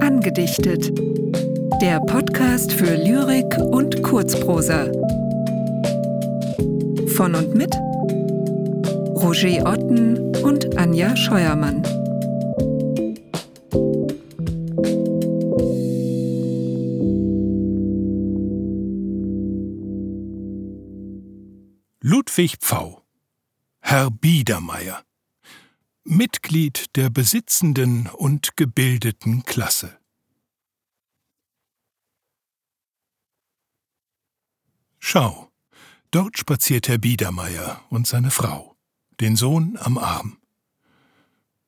Angedichtet. Der Podcast für Lyrik und Kurzprosa. Von und mit Roger Otten und Anja Scheuermann. Ludwig Pfau Herr Biedermeier Mitglied der besitzenden und gebildeten Klasse Schau, dort spaziert Herr Biedermeier und seine Frau, den Sohn am Arm.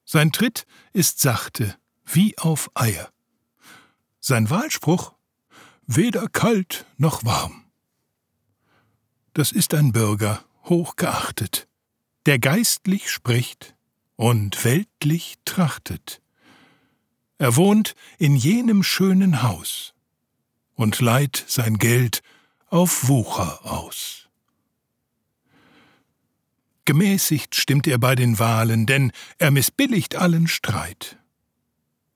Sein Tritt ist sachte, wie auf Eier. Sein Wahlspruch weder kalt noch warm das ist ein Bürger, hochgeachtet, der geistlich spricht und weltlich trachtet. Er wohnt in jenem schönen Haus und leiht sein Geld auf Wucher aus. Gemäßigt stimmt er bei den Wahlen, denn er missbilligt allen Streit.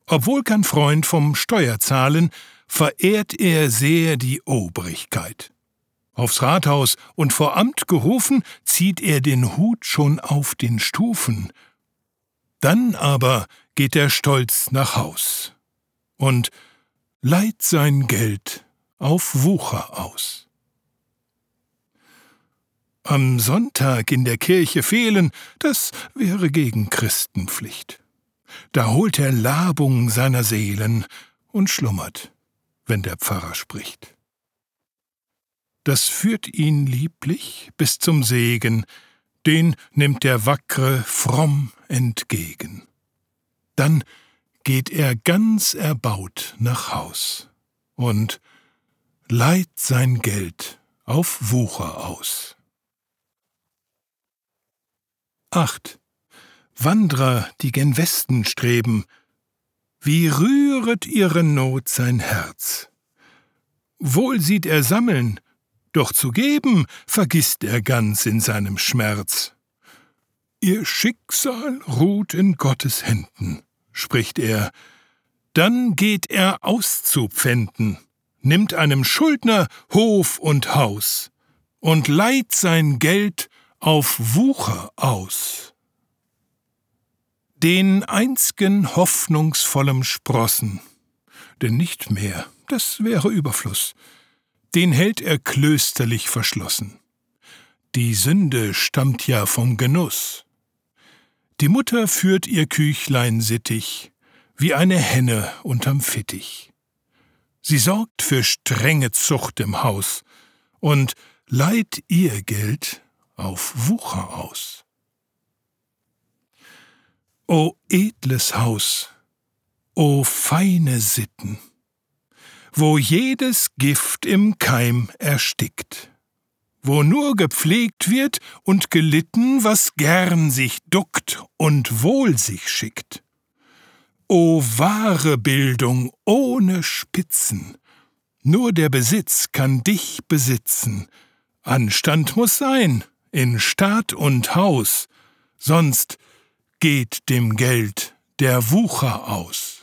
Obwohl kein Freund vom Steuerzahlen, verehrt er sehr die Obrigkeit. Aufs Rathaus und vor Amt gerufen, zieht er den Hut schon auf den Stufen. Dann aber geht er stolz nach Haus und leiht sein Geld auf Wucher aus. Am Sonntag in der Kirche fehlen, das wäre gegen Christenpflicht. Da holt er Labung seiner Seelen und schlummert, wenn der Pfarrer spricht das führt ihn lieblich bis zum Segen, den nimmt der Wackre fromm entgegen. Dann geht er ganz erbaut nach Haus und leiht sein Geld auf Wucher aus. 8. Wandrer, die gen Westen streben, wie rühret ihre Not sein Herz. Wohl sieht er sammeln, doch zu geben vergisst er ganz in seinem Schmerz. Ihr Schicksal ruht in Gottes Händen, spricht er, dann geht er auszupfänden, nimmt einem Schuldner Hof und Haus und leiht sein Geld auf Wucher aus. Den einzgen hoffnungsvollem Sprossen, denn nicht mehr, das wäre Überfluss, den hält er klösterlich verschlossen. Die Sünde stammt ja vom Genuss. Die Mutter führt ihr Küchlein sittig, wie eine Henne unterm Fittich. Sie sorgt für strenge Zucht im Haus und leiht ihr Geld auf Wucher aus. O edles Haus, o feine Sitten! Wo jedes Gift im Keim erstickt, wo nur gepflegt wird und gelitten, was gern sich duckt und wohl sich schickt. O wahre Bildung ohne Spitzen, nur der Besitz kann dich besitzen, Anstand muss sein in Staat und Haus, sonst geht dem Geld der Wucher aus.